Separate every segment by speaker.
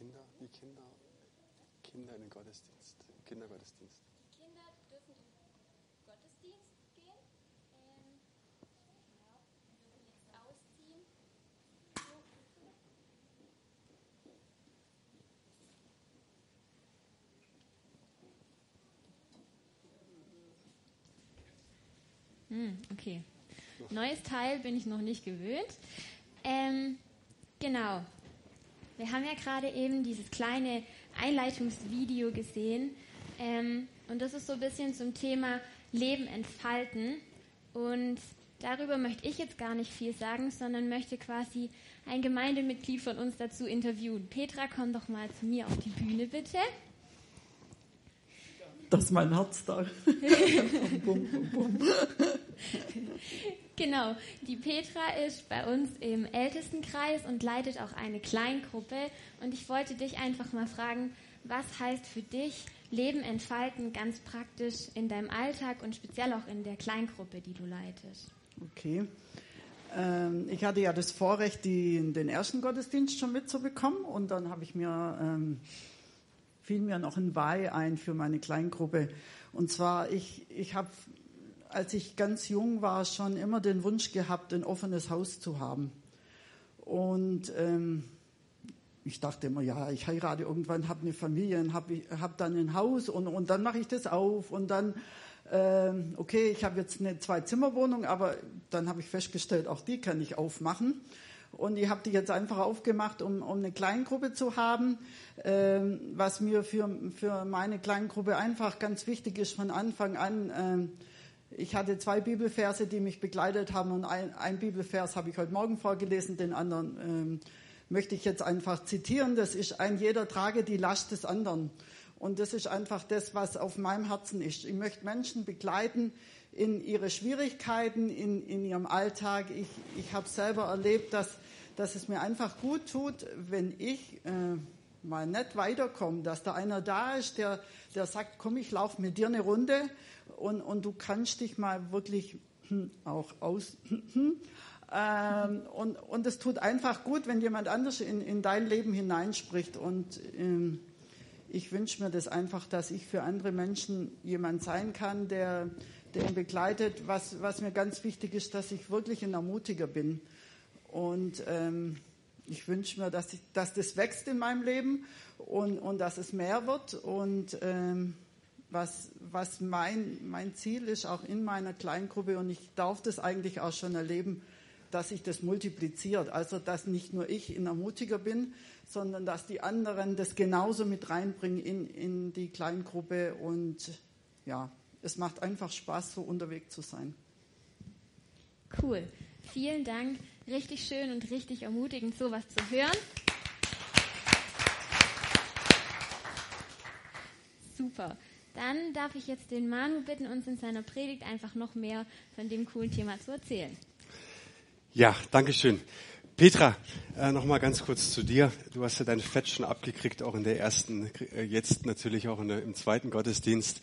Speaker 1: die Kinder, Kinder in den Gottesdienst, Kindergottesdienst?
Speaker 2: Kinder dürfen in den Gottesdienst gehen. Ähm, genau. Wir dürfen jetzt ausziehen.
Speaker 3: Hm, okay. Neues Teil bin ich noch nicht gewöhnt. Ähm, genau. Wir haben ja gerade eben dieses kleine Einleitungsvideo gesehen. Ähm, und das ist so ein bisschen zum Thema Leben entfalten. Und darüber möchte ich jetzt gar nicht viel sagen, sondern möchte quasi ein Gemeindemitglied von uns dazu interviewen. Petra, komm doch mal zu mir auf die Bühne, bitte.
Speaker 4: Das ist mein Herz da. bum, bum, bum.
Speaker 3: Genau, die Petra ist bei uns im Ältestenkreis und leitet auch eine Kleingruppe. Und ich wollte dich einfach mal fragen, was heißt für dich Leben entfalten ganz praktisch in deinem Alltag und speziell auch in der Kleingruppe, die du leitest?
Speaker 4: Okay. Ähm, ich hatte ja das Vorrecht, die, den ersten Gottesdienst schon mitzubekommen und dann habe ich mir ähm, fiel mir noch ein Weih ein für meine Kleingruppe. Und zwar, ich, ich habe, als ich ganz jung war, schon immer den Wunsch gehabt, ein offenes Haus zu haben. Und ähm, ich dachte immer, ja, ich heirate irgendwann, habe eine Familie, habe hab dann ein Haus und, und dann mache ich das auf und dann, ähm, okay, ich habe jetzt eine Zwei-Zimmer-Wohnung, aber dann habe ich festgestellt, auch die kann ich aufmachen. Und ich habe die jetzt einfach aufgemacht, um, um eine Kleingruppe zu haben. Ähm, was mir für, für meine Kleingruppe einfach ganz wichtig ist von Anfang an. Ähm, ich hatte zwei Bibelverse, die mich begleitet haben und ein, ein Bibelvers habe ich heute Morgen vorgelesen, den anderen ähm, möchte ich jetzt einfach zitieren. Das ist ein jeder trage die Last des anderen. Und das ist einfach das, was auf meinem Herzen ist. Ich möchte Menschen begleiten in ihre Schwierigkeiten, in, in ihrem Alltag. Ich, ich habe selber erlebt, dass, dass es mir einfach gut tut, wenn ich äh, mal nicht weiterkomme, dass da einer da ist, der, der sagt, komm, ich laufe mit dir eine Runde und, und du kannst dich mal wirklich hm, auch aus. ähm, und, und es tut einfach gut, wenn jemand anders in, in dein Leben hineinspricht. Und ähm, ich wünsche mir das einfach, dass ich für andere Menschen jemand sein kann, der, ihn begleitet. Was, was mir ganz wichtig ist, dass ich wirklich ein Ermutiger bin. Und ähm, ich wünsche mir, dass, ich, dass das wächst in meinem Leben und, und dass es mehr wird. Und ähm, was, was mein, mein Ziel ist, auch in meiner Kleingruppe, und ich darf das eigentlich auch schon erleben, dass sich das multipliziert. Also, dass nicht nur ich ein Ermutiger bin, sondern dass die anderen das genauso mit reinbringen in, in die Kleingruppe. Und ja, es macht einfach Spaß, so unterwegs zu sein.
Speaker 3: Cool. Vielen Dank. Richtig schön und richtig ermutigend, sowas zu hören. Super. Dann darf ich jetzt den Manu bitten, uns in seiner Predigt einfach noch mehr von dem coolen Thema zu erzählen.
Speaker 1: Ja, danke schön. Petra, äh, noch mal ganz kurz zu dir. Du hast ja dein Fett schon abgekriegt, auch in der ersten, äh, jetzt natürlich auch der, im zweiten Gottesdienst.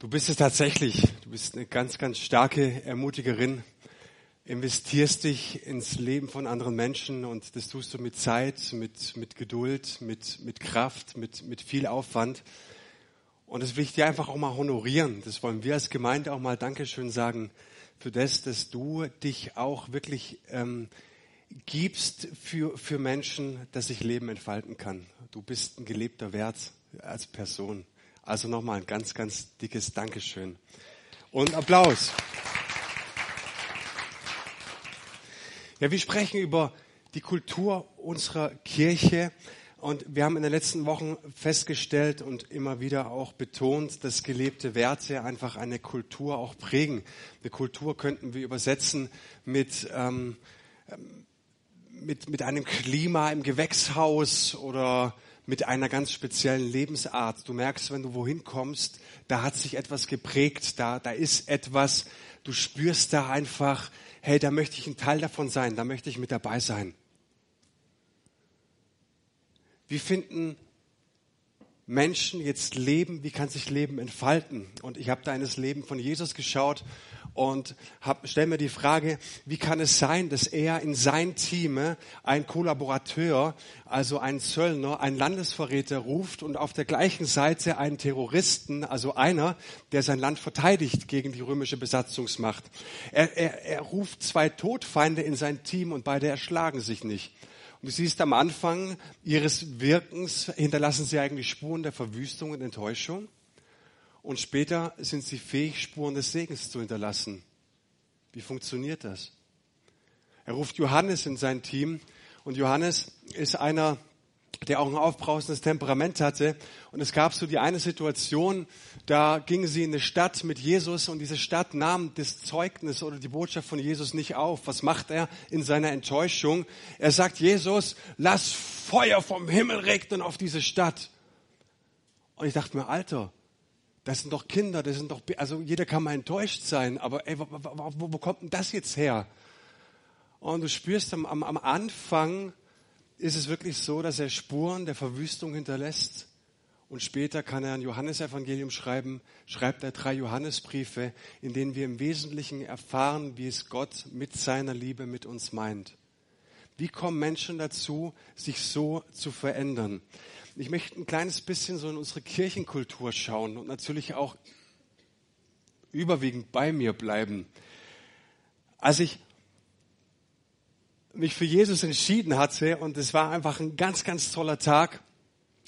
Speaker 1: Du bist es tatsächlich. Du bist eine ganz, ganz starke Ermutigerin investierst dich ins Leben von anderen Menschen und das tust du mit Zeit, mit, mit Geduld, mit, mit Kraft, mit, mit viel Aufwand. Und das will ich dir einfach auch mal honorieren. Das wollen wir als Gemeinde auch mal Dankeschön sagen für das, dass du dich auch wirklich ähm, gibst für, für Menschen, dass sich Leben entfalten kann. Du bist ein gelebter Wert als Person. Also nochmal ein ganz, ganz dickes Dankeschön. Und Applaus. Ja, wir sprechen über die Kultur unserer Kirche und wir haben in den letzten Wochen festgestellt und immer wieder auch betont, dass gelebte Werte einfach eine Kultur auch prägen. Eine Kultur könnten wir übersetzen mit, ähm, mit, mit einem Klima im Gewächshaus oder mit einer ganz speziellen Lebensart. Du merkst, wenn du wohin kommst, da hat sich etwas geprägt, da, da ist etwas, du spürst da einfach, hey, da möchte ich ein Teil davon sein, da möchte ich mit dabei sein. Wie finden Menschen jetzt Leben, wie kann sich Leben entfalten? Und ich habe da in das Leben von Jesus geschaut und stelle mir die Frage, wie kann es sein, dass er in sein Team äh, ein Kollaborateur, also einen Zöllner, einen Landesverräter ruft und auf der gleichen Seite einen Terroristen, also einer, der sein Land verteidigt gegen die römische Besatzungsmacht. Er, er, er ruft zwei Todfeinde in sein Team und beide erschlagen sich nicht. Und du siehst am Anfang ihres Wirkens hinterlassen sie eigentlich Spuren der Verwüstung und Enttäuschung. Und später sind sie fähig, Spuren des Segens zu hinterlassen. Wie funktioniert das? Er ruft Johannes in sein Team und Johannes ist einer, der auch ein aufbrausendes Temperament hatte. Und es gab so die eine Situation, da gingen sie in eine Stadt mit Jesus und diese Stadt nahm das Zeugnis oder die Botschaft von Jesus nicht auf. Was macht er in seiner Enttäuschung? Er sagt, Jesus, lass Feuer vom Himmel regnen auf diese Stadt. Und ich dachte mir, Alter, das sind doch Kinder, das sind doch, also jeder kann mal enttäuscht sein, aber ey, wo, wo, wo kommt denn das jetzt her? Und du spürst am, am, am Anfang ist es wirklich so, dass er Spuren der Verwüstung hinterlässt. Und später kann er ein Johannesevangelium schreiben, schreibt er drei Johannesbriefe, in denen wir im Wesentlichen erfahren, wie es Gott mit seiner Liebe mit uns meint. Wie kommen Menschen dazu, sich so zu verändern? Ich möchte ein kleines bisschen so in unsere Kirchenkultur schauen und natürlich auch überwiegend bei mir bleiben. Als ich mich für Jesus entschieden hatte und es war einfach ein ganz, ganz toller Tag,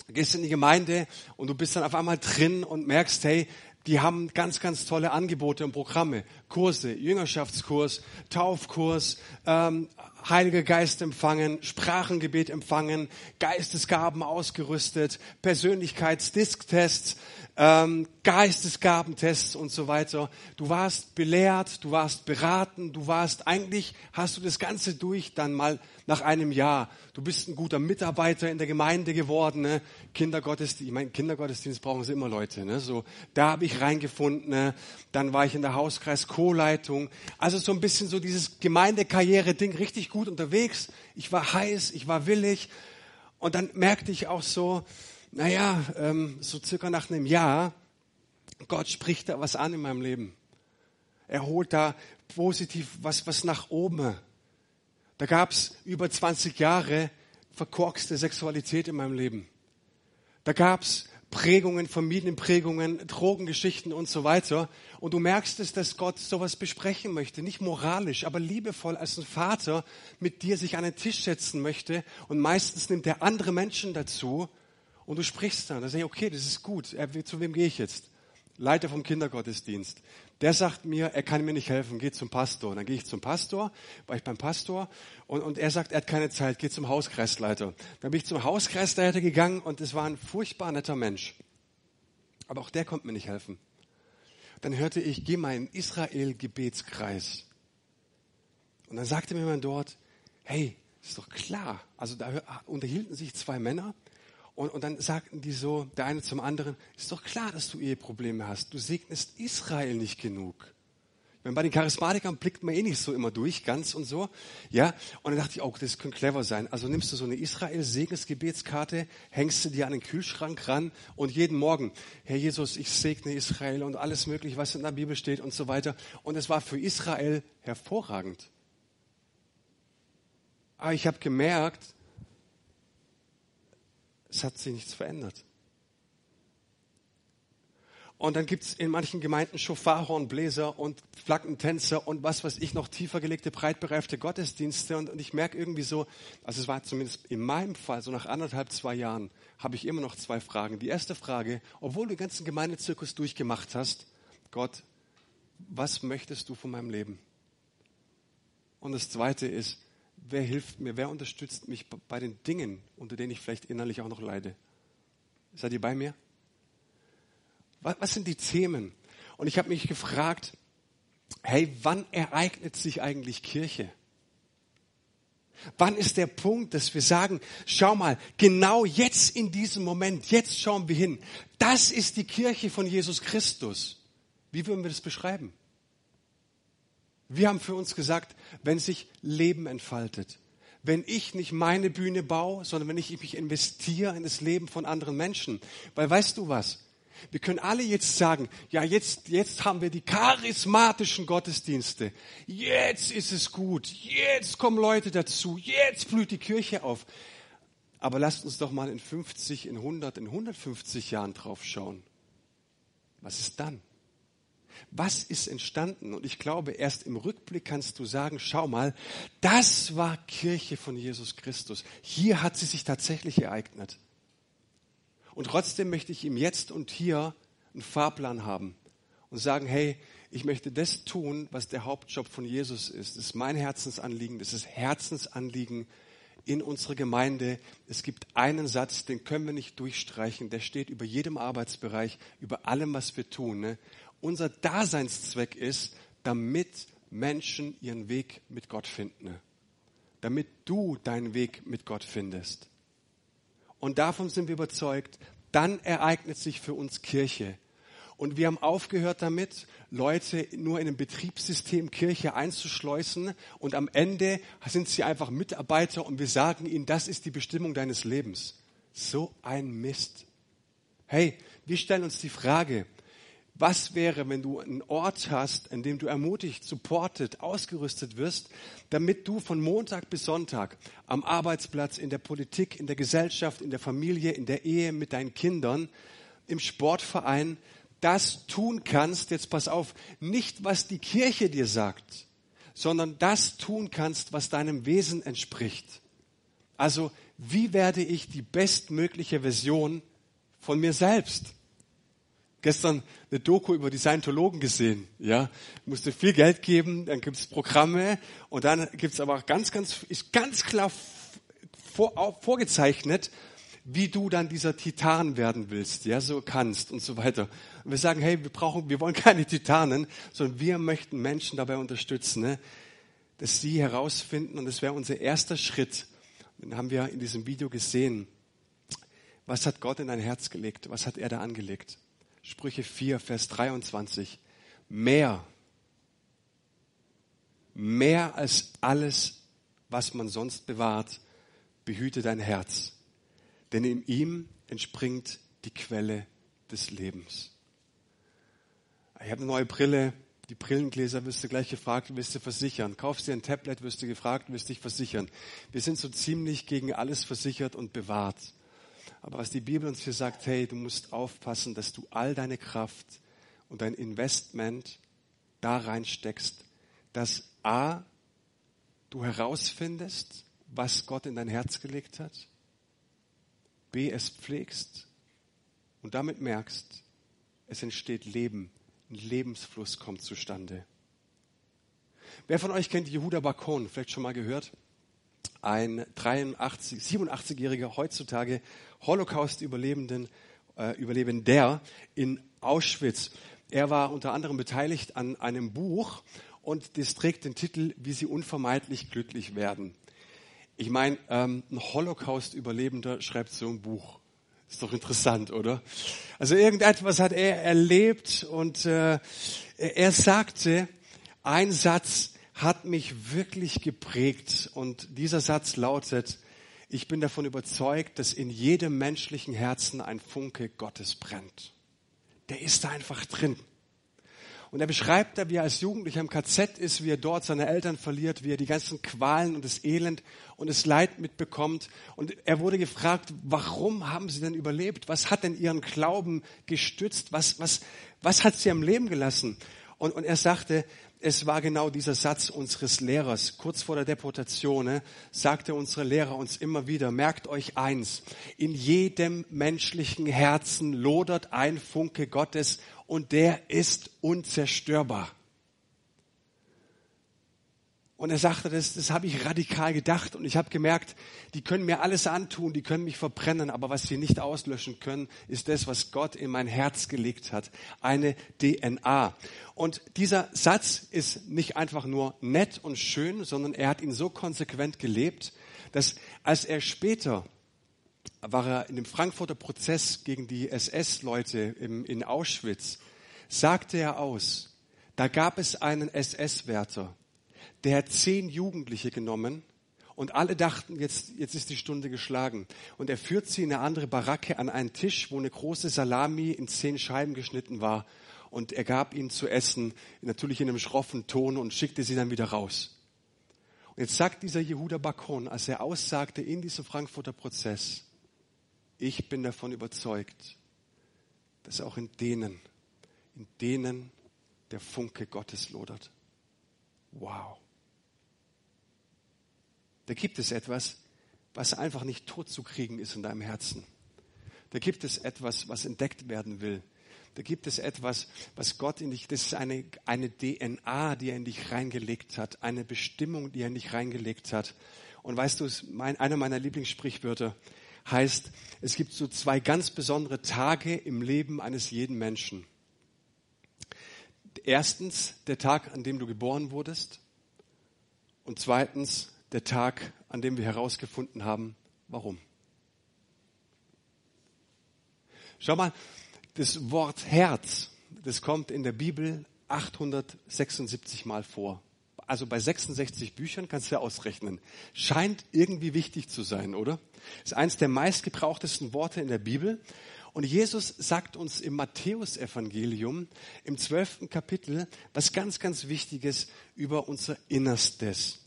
Speaker 1: gehst in die Gemeinde und du bist dann auf einmal drin und merkst, hey, die haben ganz, ganz tolle Angebote und Programme, Kurse, Jüngerschaftskurs, Taufkurs, ähm, Heiliger Geist empfangen, Sprachengebet empfangen, Geistesgaben ausgerüstet, Persönlichkeitsdisktests, ähm, Geistesgabentests und so weiter. Du warst belehrt, du warst beraten, du warst eigentlich, hast du das Ganze durch dann mal nach einem Jahr. Du bist ein guter Mitarbeiter in der Gemeinde geworden. Ne? Kindergottesdienst, ich meine, Kindergottesdienst brauchen sie immer Leute. Ne? So, da habe ich reingefunden. Ne? Dann war ich in der Hauskreis Co-Leitung. Also so ein bisschen so dieses Gemeindekarriere-Ding richtig gut unterwegs. Ich war heiß, ich war willig. Und dann merkte ich auch so, naja, ähm, so circa nach einem Jahr, Gott spricht da was an in meinem Leben. Er holt da positiv was, was nach oben. Da gab's über 20 Jahre verkorkste Sexualität in meinem Leben. Da gab's Prägungen, Familienprägungen, Drogengeschichten und so weiter. Und du merkst es, dass Gott sowas besprechen möchte. Nicht moralisch, aber liebevoll als ein Vater mit dir sich an den Tisch setzen möchte. Und meistens nimmt er andere Menschen dazu und du sprichst dann. Da sage ich, okay, das ist gut. Zu wem gehe ich jetzt? Leiter vom Kindergottesdienst. Der sagt mir, er kann mir nicht helfen, geh zum Pastor. Dann gehe ich zum Pastor, war ich beim Pastor und, und er sagt, er hat keine Zeit, geh zum Hauskreisleiter. Dann bin ich zum Hauskreisleiter gegangen und es war ein furchtbar netter Mensch. Aber auch der konnte mir nicht helfen. Dann hörte ich, geh mal in Israel-Gebetskreis. Und dann sagte mir jemand dort, hey, ist doch klar. Also da unterhielten sich zwei Männer und, und dann sagten die so, der eine zum anderen, ist doch klar, dass du Eheprobleme hast. Du segnest Israel nicht genug. Wenn bei den Charismatikern blickt man eh nicht so immer durch, ganz und so. Ja, und dann dachte ich, oh, das könnte clever sein. Also nimmst du so eine Israel-Segensgebetskarte, hängst du dir an den Kühlschrank ran und jeden Morgen, Herr Jesus, ich segne Israel und alles mögliche, was in der Bibel steht und so weiter. Und es war für Israel hervorragend. Aber ich habe gemerkt, es hat sich nichts verändert. Und dann gibt's in manchen Gemeinden Schofarhornbläser und Flaggentänzer und was weiß ich noch tiefer gelegte, breit bereifte Gottesdienste. Und, und ich merke irgendwie so, also es war zumindest in meinem Fall, so nach anderthalb, zwei Jahren, habe ich immer noch zwei Fragen. Die erste Frage, obwohl du den ganzen Gemeindezirkus durchgemacht hast, Gott, was möchtest du von meinem Leben? Und das zweite ist, wer hilft mir, wer unterstützt mich bei den Dingen, unter denen ich vielleicht innerlich auch noch leide. Seid ihr bei mir? Was sind die Themen? Und ich habe mich gefragt, hey, wann ereignet sich eigentlich Kirche? Wann ist der Punkt, dass wir sagen, schau mal, genau jetzt in diesem Moment, jetzt schauen wir hin. Das ist die Kirche von Jesus Christus. Wie würden wir das beschreiben? Wir haben für uns gesagt, wenn sich Leben entfaltet, wenn ich nicht meine Bühne baue, sondern wenn ich mich investiere in das Leben von anderen Menschen. Weil weißt du was? Wir können alle jetzt sagen, ja, jetzt, jetzt haben wir die charismatischen Gottesdienste. Jetzt ist es gut. Jetzt kommen Leute dazu. Jetzt blüht die Kirche auf. Aber lasst uns doch mal in 50, in 100, in 150 Jahren drauf schauen. Was ist dann? Was ist entstanden? Und ich glaube, erst im Rückblick kannst du sagen, schau mal, das war Kirche von Jesus Christus. Hier hat sie sich tatsächlich ereignet. Und trotzdem möchte ich ihm jetzt und hier einen Fahrplan haben und sagen, hey, ich möchte das tun, was der Hauptjob von Jesus ist. Das ist mein Herzensanliegen, das ist Herzensanliegen in unserer Gemeinde. Es gibt einen Satz, den können wir nicht durchstreichen, der steht über jedem Arbeitsbereich, über allem, was wir tun. Ne? Unser Daseinszweck ist, damit Menschen ihren Weg mit Gott finden. Damit du deinen Weg mit Gott findest. Und davon sind wir überzeugt, dann ereignet sich für uns Kirche. Und wir haben aufgehört damit, Leute nur in ein Betriebssystem Kirche einzuschleusen und am Ende sind sie einfach Mitarbeiter und wir sagen ihnen, das ist die Bestimmung deines Lebens. So ein Mist. Hey, wir stellen uns die Frage, was wäre, wenn du einen Ort hast, in dem du ermutigt, supportet, ausgerüstet wirst, damit du von Montag bis Sonntag am Arbeitsplatz, in der Politik, in der Gesellschaft, in der Familie, in der Ehe, mit deinen Kindern, im Sportverein das tun kannst, jetzt pass auf, nicht was die Kirche dir sagt, sondern das tun kannst, was deinem Wesen entspricht. Also, wie werde ich die bestmögliche Version von mir selbst? Gestern eine Doku über die Scientologen gesehen. Ja, musste viel Geld geben, dann gibt's Programme und dann gibt's aber ganz, ganz, ist ganz klar vor, vorgezeichnet, wie du dann dieser Titan werden willst, ja, so kannst und so weiter. Und wir sagen, hey, wir brauchen, wir wollen keine Titanen, sondern wir möchten Menschen dabei unterstützen, ne, dass sie herausfinden und das wäre unser erster Schritt. Den haben wir in diesem Video gesehen. Was hat Gott in dein Herz gelegt? Was hat er da angelegt? Sprüche 4, Vers 23. Mehr, mehr als alles, was man sonst bewahrt, behüte dein Herz, denn in ihm entspringt die Quelle des Lebens. Ich habe eine neue Brille, die Brillengläser wirst du gleich gefragt, wirst du versichern. Kaufst dir ein Tablet, wirst du gefragt, wirst dich versichern. Wir sind so ziemlich gegen alles versichert und bewahrt. Aber was die Bibel uns hier sagt, hey, du musst aufpassen, dass du all deine Kraft und dein Investment da reinsteckst, dass A, du herausfindest, was Gott in dein Herz gelegt hat, B, es pflegst und damit merkst, es entsteht Leben, ein Lebensfluss kommt zustande. Wer von euch kennt Jehuda Bakon? Vielleicht schon mal gehört? Ein 83, 87-jähriger heutzutage Holocaust-Überlebenden, äh, Überlebender in Auschwitz. Er war unter anderem beteiligt an einem Buch und das trägt den Titel Wie sie unvermeidlich glücklich werden. Ich meine, ähm, ein Holocaust-Überlebender schreibt so ein Buch. Ist doch interessant, oder? Also irgendetwas hat er erlebt und äh, er sagte, ein Satz, hat mich wirklich geprägt. Und dieser Satz lautet, ich bin davon überzeugt, dass in jedem menschlichen Herzen ein Funke Gottes brennt. Der ist da einfach drin. Und er beschreibt da, wie er als Jugendlicher im KZ ist, wie er dort seine Eltern verliert, wie er die ganzen Qualen und das Elend und das Leid mitbekommt. Und er wurde gefragt, warum haben sie denn überlebt? Was hat denn ihren Glauben gestützt? Was, was, was hat sie am Leben gelassen? Und, und er sagte, es war genau dieser Satz unseres Lehrers. Kurz vor der Deportation ne, sagte unsere Lehrer uns immer wieder, merkt euch eins, in jedem menschlichen Herzen lodert ein Funke Gottes und der ist unzerstörbar. Und er sagte, das, das habe ich radikal gedacht. Und ich habe gemerkt, die können mir alles antun, die können mich verbrennen, aber was sie nicht auslöschen können, ist das, was Gott in mein Herz gelegt hat, eine DNA. Und dieser Satz ist nicht einfach nur nett und schön, sondern er hat ihn so konsequent gelebt, dass als er später war er in dem Frankfurter Prozess gegen die SS-Leute in Auschwitz, sagte er aus, da gab es einen SS-Wärter, der hat zehn Jugendliche genommen Und alle dachten, jetzt, jetzt ist die Stunde geschlagen. Und er führt sie in eine andere Baracke an einen Tisch, wo eine große Salami in zehn Scheiben geschnitten war. Und er gab ihnen zu essen, natürlich in einem schroffen Ton und schickte sie dann wieder raus. Und jetzt sagt dieser Jehuda Bakon, als er aussagte in diesem Frankfurter Prozess, ich bin davon überzeugt, dass auch in denen, in denen der Funke Gottes lodert. Wow. Da gibt es etwas, was einfach nicht tot zu kriegen ist in deinem Herzen. Da gibt es etwas, was entdeckt werden will. Da gibt es etwas, was Gott in dich, das ist eine, eine DNA, die er in dich reingelegt hat, eine Bestimmung, die er in dich reingelegt hat. Und weißt du, mein, einer meiner Lieblingssprichwörter heißt, es gibt so zwei ganz besondere Tage im Leben eines jeden Menschen. Erstens der Tag, an dem du geboren wurdest. Und zweitens der Tag, an dem wir herausgefunden haben, warum. Schau mal, das Wort Herz, das kommt in der Bibel 876 Mal vor. Also bei 66 Büchern kannst du ja ausrechnen. Scheint irgendwie wichtig zu sein, oder? Ist eines der meistgebrauchtesten Worte in der Bibel. Und Jesus sagt uns im Matthäusevangelium im zwölften Kapitel was ganz, ganz Wichtiges über unser Innerstes.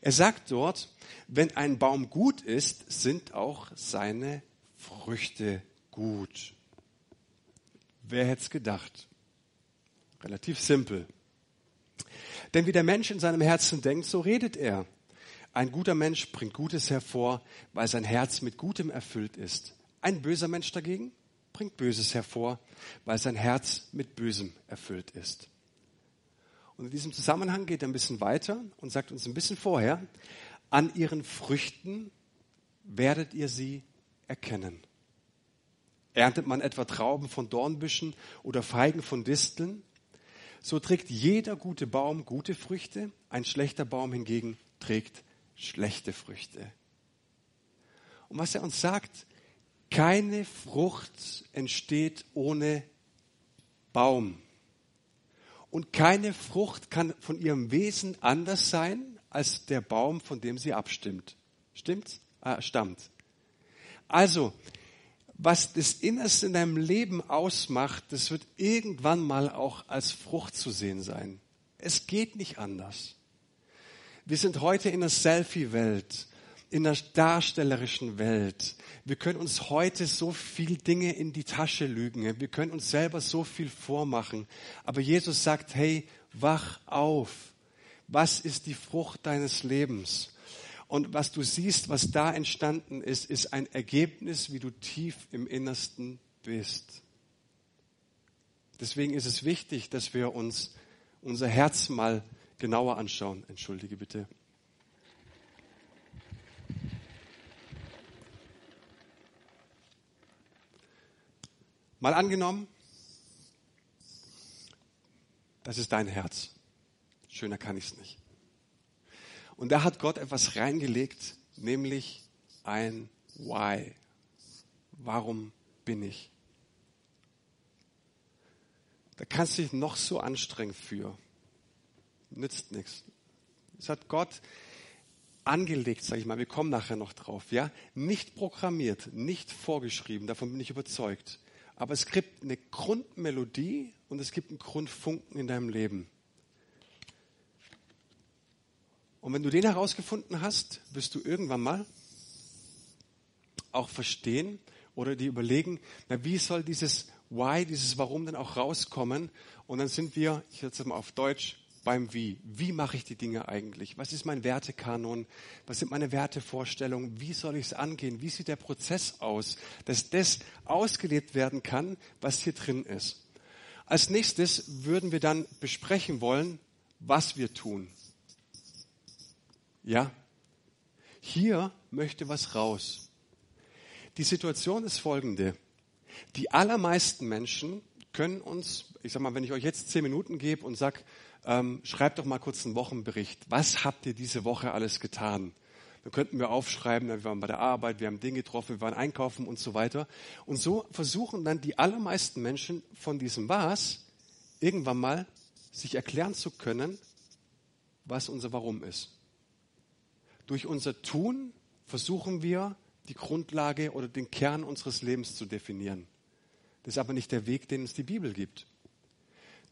Speaker 1: Er sagt dort, wenn ein Baum gut ist, sind auch seine Früchte gut. Wer hätte es gedacht? Relativ simpel. Denn wie der Mensch in seinem Herzen denkt, so redet er. Ein guter Mensch bringt Gutes hervor, weil sein Herz mit Gutem erfüllt ist. Ein böser Mensch dagegen bringt Böses hervor, weil sein Herz mit Bösem erfüllt ist. Und in diesem Zusammenhang geht er ein bisschen weiter und sagt uns ein bisschen vorher, an ihren Früchten werdet ihr sie erkennen. Erntet man etwa Trauben von Dornbüschen oder Feigen von Disteln, so trägt jeder gute Baum gute Früchte, ein schlechter Baum hingegen trägt schlechte Früchte. Und was er uns sagt, keine Frucht entsteht ohne Baum. Und keine Frucht kann von ihrem Wesen anders sein als der Baum, von dem sie abstimmt. Stimmt's? Ah, stammt. Also, was das Innerste in deinem Leben ausmacht, das wird irgendwann mal auch als Frucht zu sehen sein. Es geht nicht anders. Wir sind heute in der Selfie-Welt, in der darstellerischen Welt. Wir können uns heute so viel Dinge in die Tasche lügen. Wir können uns selber so viel vormachen. Aber Jesus sagt, hey, wach auf. Was ist die Frucht deines Lebens? Und was du siehst, was da entstanden ist, ist ein Ergebnis, wie du tief im Innersten bist. Deswegen ist es wichtig, dass wir uns unser Herz mal genauer anschauen. Entschuldige bitte. Mal angenommen, das ist dein Herz. Schöner kann ich es nicht. Und da hat Gott etwas reingelegt, nämlich ein Why. Warum bin ich? Da kannst du dich noch so anstrengen für. Nützt nichts. Das hat Gott angelegt, sage ich mal. Wir kommen nachher noch drauf. Ja, nicht programmiert, nicht vorgeschrieben. Davon bin ich überzeugt. Aber es gibt eine Grundmelodie und es gibt einen Grundfunken in deinem Leben. Und wenn du den herausgefunden hast, wirst du irgendwann mal auch verstehen oder dir überlegen, na, wie soll dieses Why, dieses Warum denn auch rauskommen? Und dann sind wir, ich jetzt mal auf Deutsch, beim Wie. Wie mache ich die Dinge eigentlich? Was ist mein Wertekanon? Was sind meine Wertevorstellungen? Wie soll ich es angehen? Wie sieht der Prozess aus, dass das ausgelebt werden kann, was hier drin ist? Als nächstes würden wir dann besprechen wollen, was wir tun. Ja? Hier möchte was raus. Die Situation ist folgende. Die allermeisten Menschen können uns, ich sag mal, wenn ich euch jetzt zehn Minuten gebe und sag, ähm, schreibt doch mal kurz einen Wochenbericht. Was habt ihr diese Woche alles getan? Dann könnten wir aufschreiben, wir waren bei der Arbeit, wir haben Dinge getroffen, wir waren einkaufen und so weiter. Und so versuchen dann die allermeisten Menschen von diesem Was irgendwann mal sich erklären zu können, was unser Warum ist. Durch unser Tun versuchen wir, die Grundlage oder den Kern unseres Lebens zu definieren. Das ist aber nicht der Weg, den uns die Bibel gibt.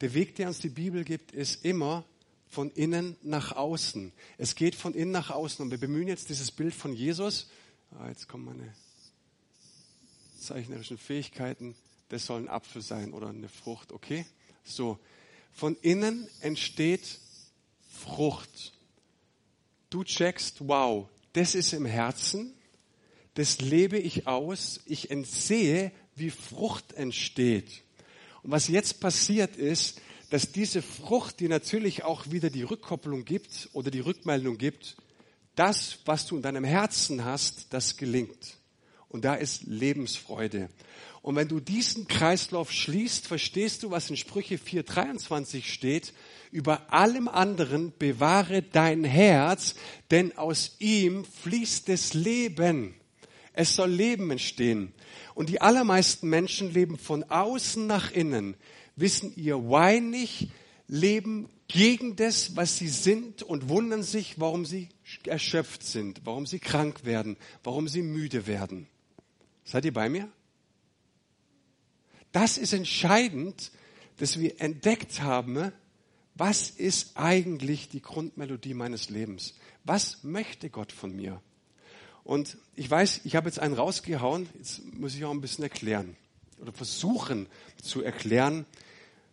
Speaker 1: Der Weg, der uns die Bibel gibt, ist immer von innen nach außen. Es geht von innen nach außen. Und wir bemühen jetzt dieses Bild von Jesus. Ah, jetzt kommen meine zeichnerischen Fähigkeiten. Das soll ein Apfel sein oder eine Frucht, okay? So. Von innen entsteht Frucht. Du checkst, wow, das ist im Herzen, das lebe ich aus, ich entsehe, wie Frucht entsteht. Und was jetzt passiert ist, dass diese Frucht dir natürlich auch wieder die Rückkopplung gibt oder die Rückmeldung gibt, das, was du in deinem Herzen hast, das gelingt. Und da ist Lebensfreude. Und wenn du diesen Kreislauf schließt, verstehst du, was in Sprüche 4.23 steht. Über allem anderen bewahre dein Herz, denn aus ihm fließt das Leben. Es soll Leben entstehen. Und die allermeisten Menschen leben von außen nach innen, wissen ihr Why nicht, leben gegen das, was sie sind und wundern sich, warum sie erschöpft sind, warum sie krank werden, warum sie müde werden. Seid ihr bei mir? Das ist entscheidend, dass wir entdeckt haben, was ist eigentlich die Grundmelodie meines Lebens? Was möchte Gott von mir? Und ich weiß, ich habe jetzt einen rausgehauen, jetzt muss ich auch ein bisschen erklären oder versuchen zu erklären,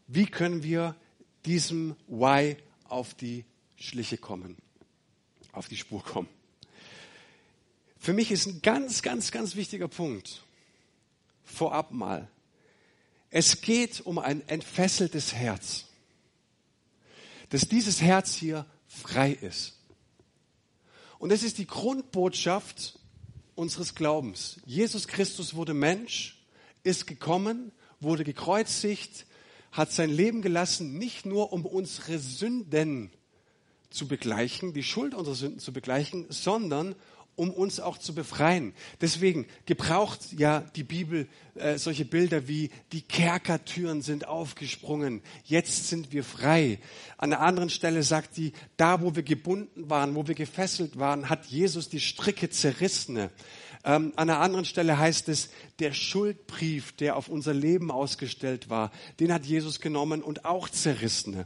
Speaker 1: wie können wir diesem Why auf die Schliche kommen, auf die Spur kommen. Für mich ist ein ganz, ganz, ganz wichtiger Punkt vorab mal. Es geht um ein entfesseltes Herz. Dass dieses Herz hier frei ist. Und es ist die Grundbotschaft unseres Glaubens. Jesus Christus wurde Mensch, ist gekommen, wurde gekreuzigt, hat sein Leben gelassen, nicht nur um unsere Sünden zu begleichen, die Schuld unserer Sünden zu begleichen, sondern um uns auch zu befreien. Deswegen gebraucht ja die Bibel äh, solche Bilder wie die Kerkertüren sind aufgesprungen, jetzt sind wir frei. An einer anderen Stelle sagt die, da wo wir gebunden waren, wo wir gefesselt waren, hat Jesus die Stricke zerrissen. Ähm, an einer anderen Stelle heißt es, der Schuldbrief, der auf unser Leben ausgestellt war, den hat Jesus genommen und auch zerrissen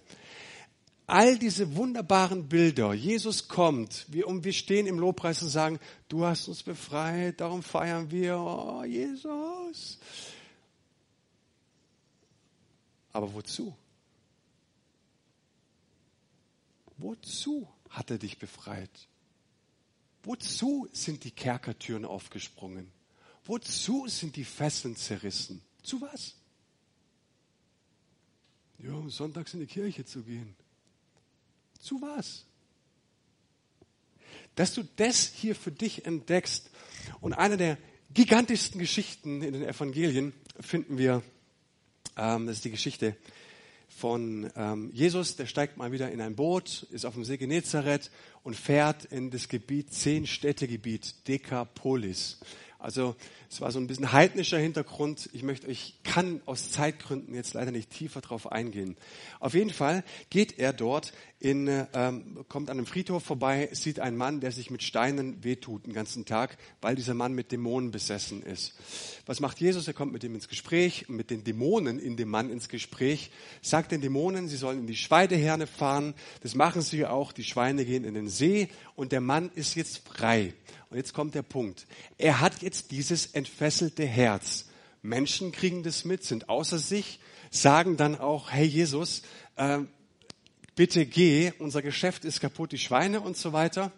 Speaker 1: all diese wunderbaren Bilder. Jesus kommt, wir, und wir stehen im Lobpreis und sagen, du hast uns befreit, darum feiern wir, oh, Jesus. Aber wozu? Wozu hat er dich befreit? Wozu sind die Kerkertüren aufgesprungen? Wozu sind die Fesseln zerrissen? Zu was? Ja, um sonntags in die Kirche zu gehen. Zu was? Dass du das hier für dich entdeckst. Und eine der gigantischsten Geschichten in den Evangelien finden wir, ähm, das ist die Geschichte von ähm, Jesus, der steigt mal wieder in ein Boot, ist auf dem See Genezareth und fährt in das Gebiet, zehn Städtegebiet, Dekapolis. Also es war so ein bisschen heidnischer Hintergrund. Ich möchte, ich kann aus Zeitgründen jetzt leider nicht tiefer drauf eingehen. Auf jeden Fall geht er dort in, ähm, kommt an einem Friedhof vorbei, sieht einen Mann, der sich mit Steinen wehtut den ganzen Tag, weil dieser Mann mit Dämonen besessen ist. Was macht Jesus? Er kommt mit ihm ins Gespräch, mit den Dämonen in dem Mann ins Gespräch, sagt den Dämonen, sie sollen in die Schweideherne fahren. Das machen sie auch. Die Schweine gehen in den See und der Mann ist jetzt frei. Und jetzt kommt der Punkt. Er hat jetzt dieses entfesselte Herz. Menschen kriegen das mit, sind außer sich, sagen dann auch, hey Jesus, äh, bitte geh, unser Geschäft ist kaputt, die Schweine und so weiter.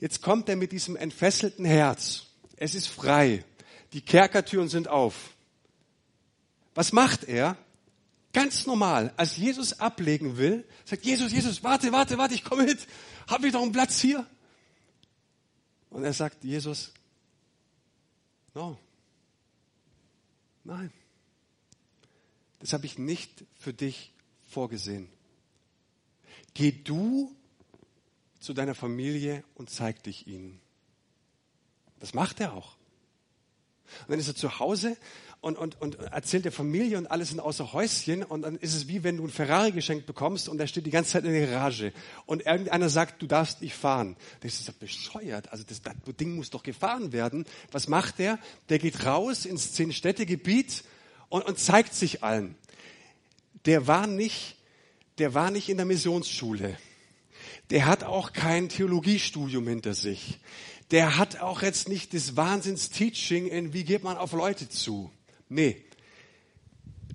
Speaker 1: Jetzt kommt er mit diesem entfesselten Herz. Es ist frei. Die Kerkertüren sind auf. Was macht er? Ganz normal, als Jesus ablegen will, sagt Jesus, Jesus, warte, warte, warte, ich komme mit. Hab ich doch einen Platz hier? Und er sagt, Jesus, no, nein, das habe ich nicht für dich vorgesehen. Geh du zu deiner Familie und zeig dich ihnen. Das macht er auch. Und dann ist er zu Hause und, und, und erzählt der Familie und alles sind außer Häuschen und dann ist es wie wenn du ein Ferrari geschenkt bekommst und der steht die ganze Zeit in der Garage und irgendeiner sagt, du darfst nicht fahren. Das ist doch bescheuert. Also das, das Ding muss doch gefahren werden. Was macht der? Der geht raus ins Zehn-Städte-Gebiet und, und zeigt sich allen. Der war nicht, der war nicht in der Missionsschule. Der hat auch kein Theologiestudium hinter sich. Der hat auch jetzt nicht das Wahnsinns-Teaching in, wie geht man auf Leute zu. Nee,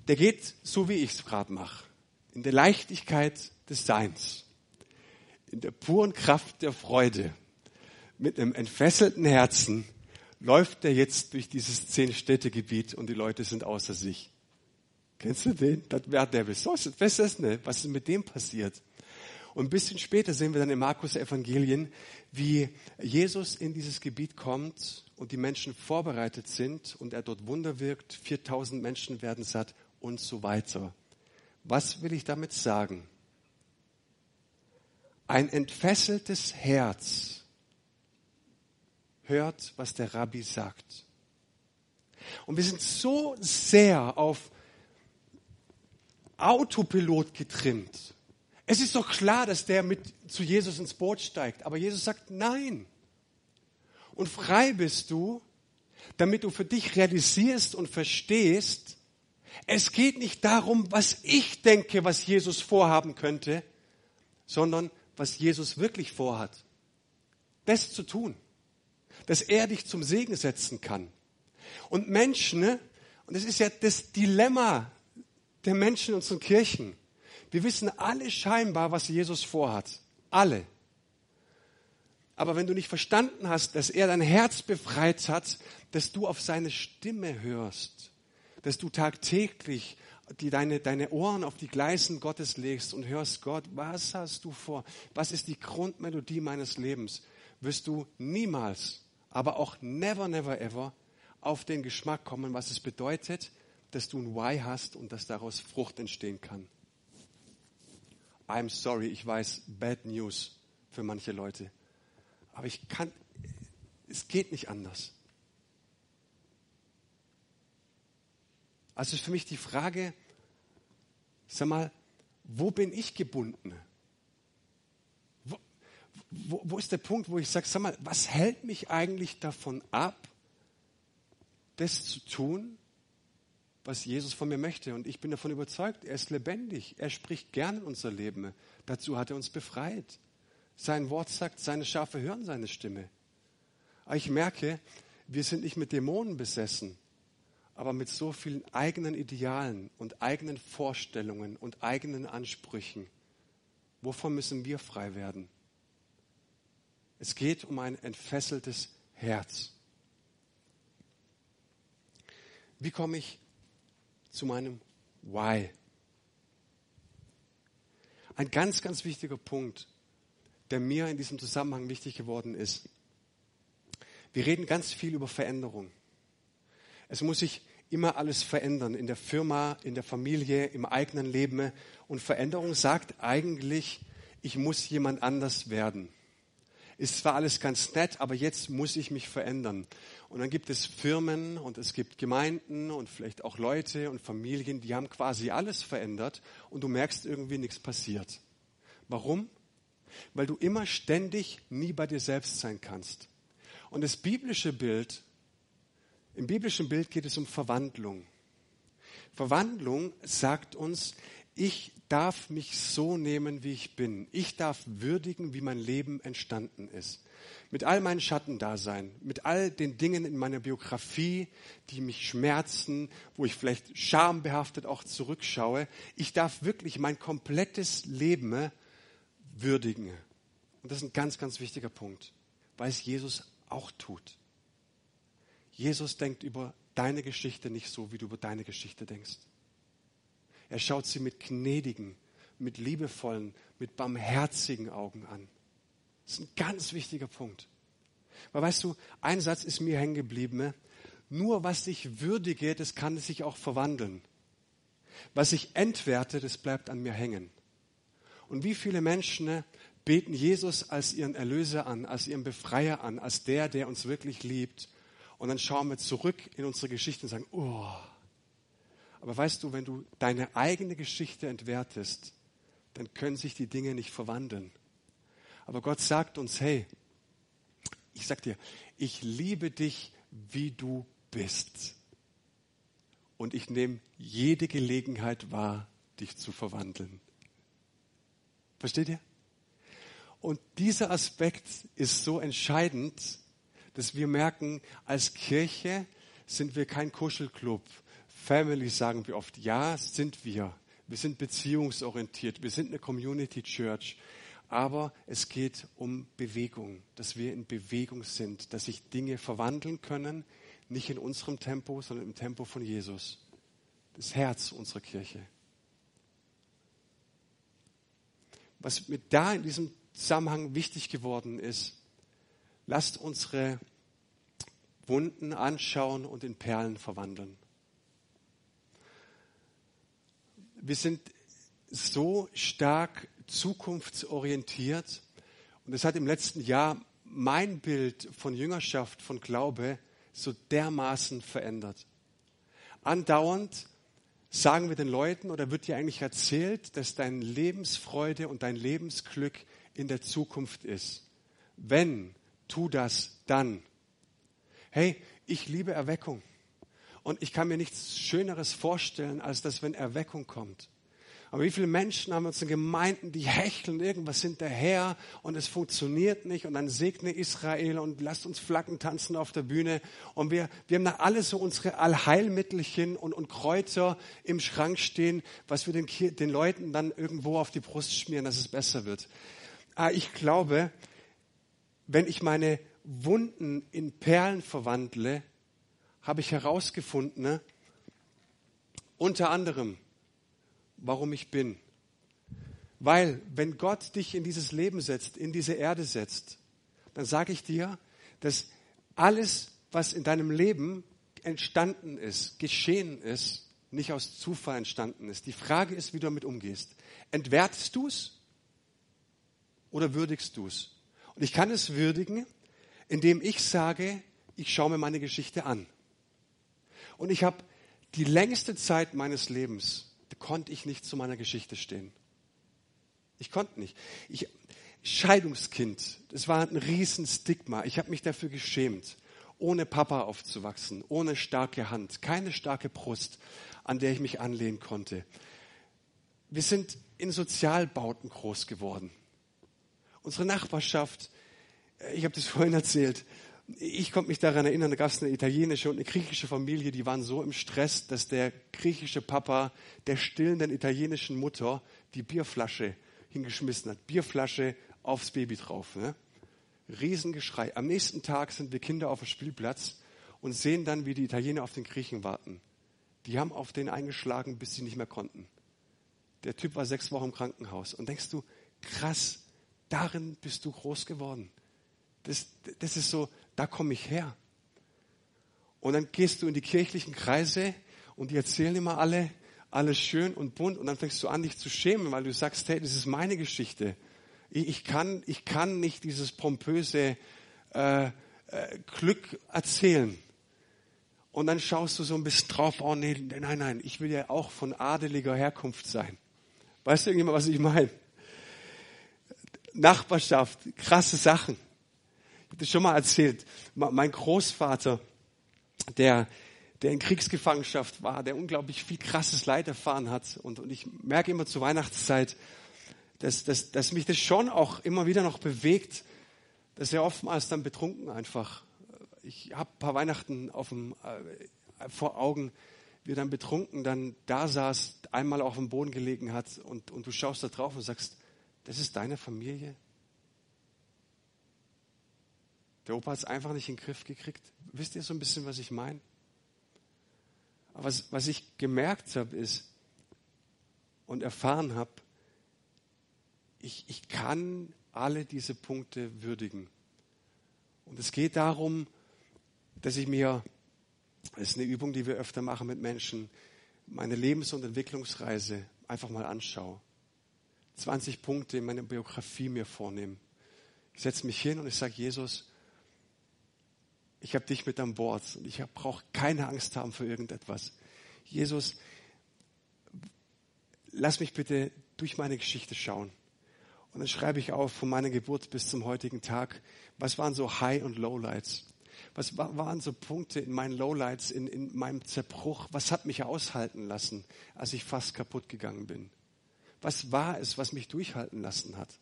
Speaker 1: der geht so, wie ich es gerade mache. In der Leichtigkeit des Seins. In der puren Kraft der Freude. Mit einem entfesselten Herzen läuft er jetzt durch dieses Zehn-Städte-Gebiet und die Leute sind außer sich. Kennst du den? Das wäre der besonders. Was ist, ne? Was ist mit dem passiert? Und ein bisschen später sehen wir dann im Markus Evangelien, wie Jesus in dieses Gebiet kommt und die Menschen vorbereitet sind und er dort Wunder wirkt. 4000 Menschen werden satt und so weiter. Was will ich damit sagen? Ein entfesseltes Herz hört, was der Rabbi sagt. Und wir sind so sehr auf Autopilot getrimmt. Es ist doch klar, dass der mit zu Jesus ins Boot steigt. Aber Jesus sagt nein. Und frei bist du, damit du für dich realisierst und verstehst, es geht nicht darum, was ich denke, was Jesus vorhaben könnte, sondern was Jesus wirklich vorhat. Das zu tun, dass er dich zum Segen setzen kann. Und Menschen, ne, und das ist ja das Dilemma der Menschen in unseren Kirchen. Wir wissen alle scheinbar, was Jesus vorhat. Alle. Aber wenn du nicht verstanden hast, dass er dein Herz befreit hat, dass du auf seine Stimme hörst, dass du tagtäglich die, deine, deine Ohren auf die Gleisen Gottes legst und hörst, Gott, was hast du vor? Was ist die Grundmelodie meines Lebens? Wirst du niemals, aber auch never, never, ever auf den Geschmack kommen, was es bedeutet, dass du ein Why hast und dass daraus Frucht entstehen kann. I'm sorry, ich weiß, bad news für manche Leute. Aber ich kann, es geht nicht anders. Also ist für mich die Frage, sag mal, wo bin ich gebunden? Wo, wo, wo ist der Punkt, wo ich sage, sag mal, was hält mich eigentlich davon ab, das zu tun, was Jesus von mir möchte. Und ich bin davon überzeugt, er ist lebendig. Er spricht gern in unser Leben. Dazu hat er uns befreit. Sein Wort sagt, seine Schafe hören seine Stimme. Aber ich merke, wir sind nicht mit Dämonen besessen, aber mit so vielen eigenen Idealen und eigenen Vorstellungen und eigenen Ansprüchen. Wovon müssen wir frei werden? Es geht um ein entfesseltes Herz. Wie komme ich zu meinem Why. Ein ganz, ganz wichtiger Punkt, der mir in diesem Zusammenhang wichtig geworden ist. Wir reden ganz viel über Veränderung. Es muss sich immer alles verändern, in der Firma, in der Familie, im eigenen Leben. Und Veränderung sagt eigentlich, ich muss jemand anders werden ist zwar alles ganz nett, aber jetzt muss ich mich verändern. Und dann gibt es Firmen und es gibt Gemeinden und vielleicht auch Leute und Familien, die haben quasi alles verändert und du merkst irgendwie nichts passiert. Warum? Weil du immer ständig nie bei dir selbst sein kannst. Und das biblische Bild, im biblischen Bild geht es um Verwandlung. Verwandlung sagt uns, ich darf mich so nehmen, wie ich bin. Ich darf würdigen, wie mein Leben entstanden ist. Mit all meinen Schattendasein, mit all den Dingen in meiner Biografie, die mich schmerzen, wo ich vielleicht schambehaftet auch zurückschaue. Ich darf wirklich mein komplettes Leben würdigen. Und das ist ein ganz, ganz wichtiger Punkt, weil es Jesus auch tut. Jesus denkt über deine Geschichte nicht so, wie du über deine Geschichte denkst. Er schaut sie mit gnädigen, mit liebevollen, mit barmherzigen Augen an. Das ist ein ganz wichtiger Punkt. Weil weißt du, ein Satz ist mir hängen geblieben. Ne? Nur was ich würdige, das kann sich auch verwandeln. Was ich entwerte, das bleibt an mir hängen. Und wie viele Menschen ne, beten Jesus als ihren Erlöser an, als ihren Befreier an, als der, der uns wirklich liebt. Und dann schauen wir zurück in unsere Geschichte und sagen, oh, Aber weißt du, wenn du deine eigene Geschichte entwertest, dann können sich die Dinge nicht verwandeln. Aber Gott sagt uns, hey, ich sag dir, ich liebe dich, wie du bist. Und ich nehme jede Gelegenheit wahr, dich zu verwandeln. Versteht ihr? Und dieser Aspekt ist so entscheidend, dass wir merken, als Kirche sind wir kein Kuschelclub. Family sagen wir oft, ja, sind wir. Wir sind beziehungsorientiert. Wir sind eine Community Church. Aber es geht um Bewegung, dass wir in Bewegung sind, dass sich Dinge verwandeln können, nicht in unserem Tempo, sondern im Tempo von Jesus. Das Herz unserer Kirche. Was mir da in diesem Zusammenhang wichtig geworden ist, lasst unsere Wunden anschauen und in Perlen verwandeln. Wir sind so stark zukunftsorientiert und es hat im letzten Jahr mein Bild von Jüngerschaft, von Glaube so dermaßen verändert. Andauernd sagen wir den Leuten oder wird dir eigentlich erzählt, dass deine Lebensfreude und dein Lebensglück in der Zukunft ist. Wenn, tu das dann. Hey, ich liebe Erweckung. Und ich kann mir nichts Schöneres vorstellen, als dass, wenn Erweckung kommt. Aber wie viele Menschen haben uns in Gemeinden, die hecheln irgendwas hinterher und es funktioniert nicht und dann segne Israel und lasst uns Flaggen tanzen auf der Bühne und wir, wir haben da alle so unsere Allheilmittelchen und, und Kräuter im Schrank stehen, was wir den, den Leuten dann irgendwo auf die Brust schmieren, dass es besser wird. Ah, ich glaube, wenn ich meine Wunden in Perlen verwandle, habe ich herausgefunden, ne, unter anderem, warum ich bin. Weil, wenn Gott dich in dieses Leben setzt, in diese Erde setzt, dann sage ich dir, dass alles, was in deinem Leben entstanden ist, geschehen ist, nicht aus Zufall entstanden ist. Die Frage ist, wie du damit umgehst. Entwertest du es oder würdigst du es? Und ich kann es würdigen, indem ich sage, ich schaue mir meine Geschichte an. Und ich habe die längste Zeit meines Lebens konnte ich nicht zu meiner Geschichte stehen. Ich konnte nicht. Ich, Scheidungskind, das war ein Riesenstigma. Ich habe mich dafür geschämt, ohne Papa aufzuwachsen, ohne starke Hand, keine starke Brust, an der ich mich anlehnen konnte. Wir sind in Sozialbauten groß geworden. Unsere Nachbarschaft, äh, ich habe das vorhin erzählt, ich konnte mich daran erinnern, da gab es eine italienische und eine griechische Familie, die waren so im Stress, dass der griechische Papa der stillenden italienischen Mutter die Bierflasche hingeschmissen hat. Bierflasche aufs Baby drauf. Ne? Riesengeschrei. Am nächsten Tag sind wir Kinder auf dem Spielplatz und sehen dann, wie die Italiener auf den Griechen warten. Die haben auf den eingeschlagen, bis sie nicht mehr konnten. Der Typ war sechs Wochen im Krankenhaus. Und denkst du, krass, darin bist du groß geworden. Das, das ist so, da komme ich her. Und dann gehst du in die kirchlichen Kreise und die erzählen immer alle, alles schön und bunt und dann fängst du an, dich zu schämen, weil du sagst, hey, das ist meine Geschichte. Ich, ich kann, ich kann nicht dieses pompöse äh, äh, Glück erzählen. Und dann schaust du so ein bisschen drauf, oh nee, nein, nein, ich will ja auch von adeliger Herkunft sein. Weißt du irgendjemand, was ich meine? Nachbarschaft, krasse Sachen das schon mal erzählt. Mein Großvater, der, der in Kriegsgefangenschaft war, der unglaublich viel krasses Leid erfahren hat. Und, und ich merke immer zur Weihnachtszeit, dass, dass, dass mich das schon auch immer wieder noch bewegt, dass er oftmals dann betrunken einfach. Ich habe ein paar Weihnachten auf dem, äh, vor Augen, wie er dann betrunken dann da saß, einmal auf dem Boden gelegen hat und, und du schaust da drauf und sagst, das ist deine Familie? Der Opa hat es einfach nicht in den Griff gekriegt. Wisst ihr so ein bisschen, was ich meine? Aber was, was ich gemerkt habe, ist und erfahren habe, ich, ich kann alle diese Punkte würdigen. Und es geht darum, dass ich mir, das ist eine Übung, die wir öfter machen mit Menschen, meine Lebens- und Entwicklungsreise einfach mal anschaue. 20 Punkte in meiner Biografie mir vornehmen. Ich setze mich hin und ich sage, Jesus, ich habe dich mit an Bord und ich brauche keine Angst haben für irgendetwas. Jesus, lass mich bitte durch meine Geschichte schauen. Und dann schreibe ich auf von meiner Geburt bis zum heutigen Tag, was waren so High- und Lowlights? Was waren so Punkte in meinen Lowlights, in, in meinem Zerbruch? Was hat mich aushalten lassen, als ich fast kaputt gegangen bin? Was war es, was mich durchhalten lassen hat?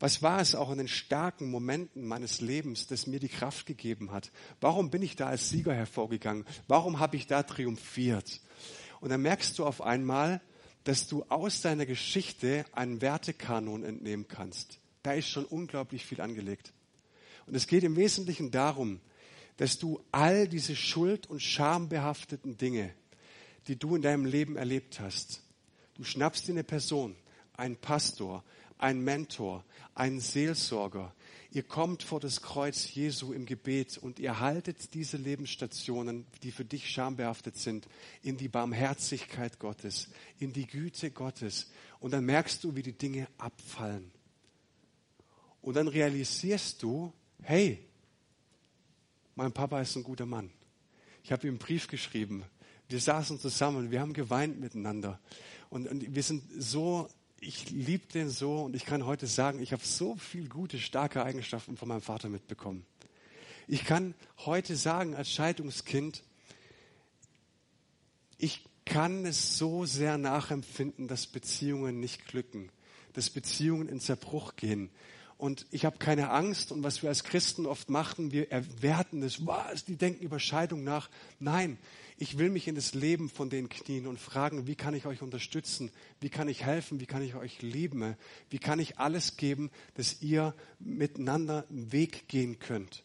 Speaker 1: Was war es auch in den starken Momenten meines Lebens, das mir die Kraft gegeben hat? Warum bin ich da als Sieger hervorgegangen? Warum habe ich da triumphiert? Und dann merkst du auf einmal, dass du aus deiner Geschichte einen Wertekanon entnehmen kannst. Da ist schon unglaublich viel angelegt. Und es geht im Wesentlichen darum, dass du all diese schuld- und schambehafteten Dinge, die du in deinem Leben erlebt hast, du schnappst dir eine Person, einen Pastor, einen Mentor, einen Seelsorger, ihr kommt vor das Kreuz Jesu im Gebet und ihr haltet diese Lebensstationen, die für dich schambehaftet sind, in die Barmherzigkeit Gottes, in die Güte Gottes. Und dann merkst du, wie die Dinge abfallen. Und dann realisierst du, hey, mein Papa ist ein guter Mann. Ich habe ihm einen Brief geschrieben. Wir saßen zusammen, wir haben geweint miteinander. Und, und wir sind so, ich liebe den so und ich kann heute sagen, ich habe so viele gute, starke Eigenschaften von meinem Vater mitbekommen. Ich kann heute sagen, als Scheidungskind, ich kann es so sehr nachempfinden, dass Beziehungen nicht glücken, dass Beziehungen in Zerbruch gehen, und ich habe keine Angst. Und was wir als Christen oft machen, wir erwerten es. Was? Die denken über Scheidung nach. Nein, ich will mich in das Leben von denen knien und fragen, wie kann ich euch unterstützen? Wie kann ich helfen? Wie kann ich euch lieben? Wie kann ich alles geben, dass ihr miteinander einen Weg gehen könnt?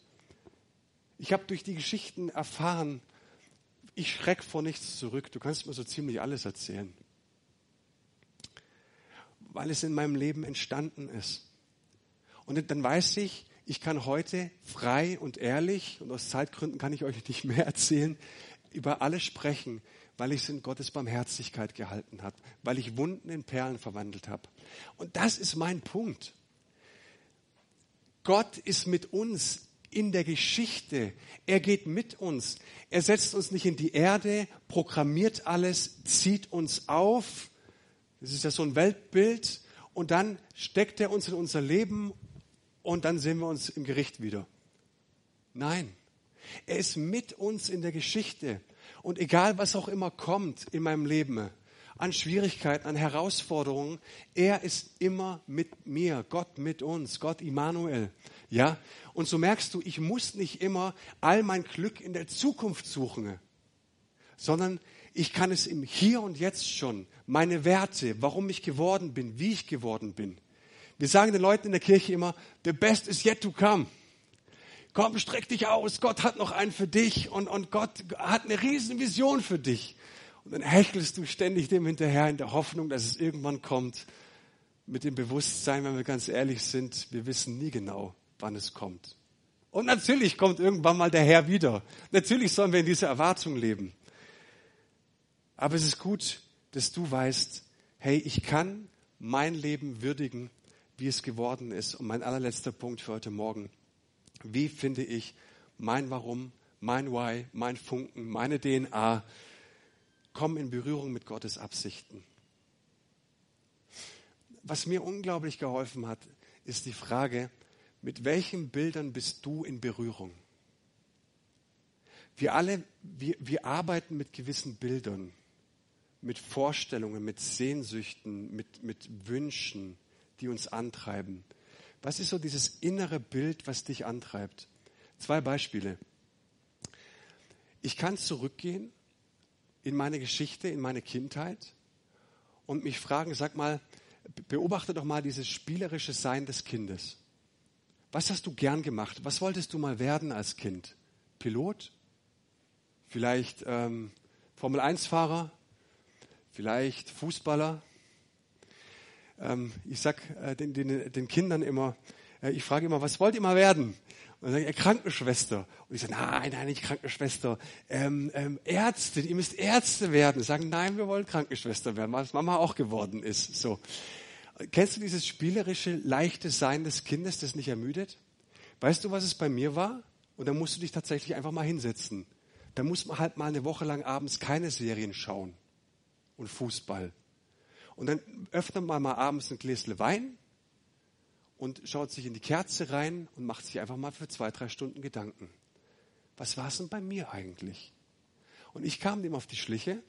Speaker 1: Ich habe durch die Geschichten erfahren, ich schreck vor nichts zurück. Du kannst mir so ziemlich alles erzählen. Weil es in meinem Leben entstanden ist. Und dann weiß ich, ich kann heute frei und ehrlich, und aus Zeitgründen kann ich euch nicht mehr erzählen, über alles sprechen, weil ich es in Gottes Barmherzigkeit gehalten habe, weil ich Wunden in Perlen verwandelt habe. Und das ist mein Punkt. Gott ist mit uns in der Geschichte. Er geht mit uns. Er setzt uns nicht in die Erde, programmiert alles, zieht uns auf. Das ist ja so ein Weltbild. Und dann steckt er uns in unser Leben und dann sehen wir uns im Gericht wieder. Nein, er ist mit uns in der Geschichte. Und egal, was auch immer kommt in meinem Leben, an Schwierigkeiten, an Herausforderungen, er ist immer mit mir, Gott mit uns, Gott Immanuel. Ja? Und so merkst du, ich muss nicht immer all mein Glück in der Zukunft suchen, sondern ich kann es im Hier und Jetzt schon, meine Werte, warum ich geworden bin, wie ich geworden bin. Wir sagen den Leuten in der Kirche immer, the best is yet to come. Komm, streck dich aus. Gott hat noch einen für dich und, und Gott hat eine riesen Vision für dich. Und dann hechelst du ständig dem hinterher in der Hoffnung, dass es irgendwann kommt. Mit dem Bewusstsein, wenn wir ganz ehrlich sind, wir wissen nie genau, wann es kommt. Und natürlich kommt irgendwann mal der Herr wieder. Natürlich sollen wir in dieser Erwartung leben. Aber es ist gut, dass du weißt, hey, ich kann mein Leben würdigen wie es geworden ist. Und mein allerletzter Punkt für heute Morgen. Wie finde ich mein Warum, mein Why, mein Funken, meine DNA kommen in Berührung mit Gottes Absichten? Was mir unglaublich geholfen hat, ist die Frage, mit welchen Bildern bist du in Berührung? Wir alle, wir, wir arbeiten mit gewissen Bildern, mit Vorstellungen, mit Sehnsüchten, mit, mit Wünschen, die uns antreiben. Was ist so dieses innere Bild, was dich antreibt? Zwei Beispiele. Ich kann zurückgehen in meine Geschichte, in meine Kindheit und mich fragen, sag mal, beobachte doch mal dieses spielerische Sein des Kindes. Was hast du gern gemacht? Was wolltest du mal werden als Kind? Pilot? Vielleicht ähm, Formel-1-Fahrer? Vielleicht Fußballer? Ähm, ich sag äh, den, den, den Kindern immer, äh, ich frage immer, was wollt ihr mal werden? Und dann sage ich, Krankenschwester. Und ich sage, nein, nein, nicht Krankenschwester. Ähm, ähm, Ärzte, ihr müsst Ärzte werden. Sagen, nein, wir wollen Krankenschwester werden, was Mama auch geworden ist. So. Kennst du dieses spielerische, leichte Sein des Kindes, das nicht ermüdet? Weißt du, was es bei mir war? Und da musst du dich tatsächlich einfach mal hinsetzen. Da muss man halt mal eine Woche lang abends keine Serien schauen und Fußball Und dann öffnet man mal abends ein Gläsle Wein und schaut sich in die Kerze rein und macht sich einfach mal für zwei, drei Stunden Gedanken. Was war es denn bei mir eigentlich? Und ich kam dem auf die Schliche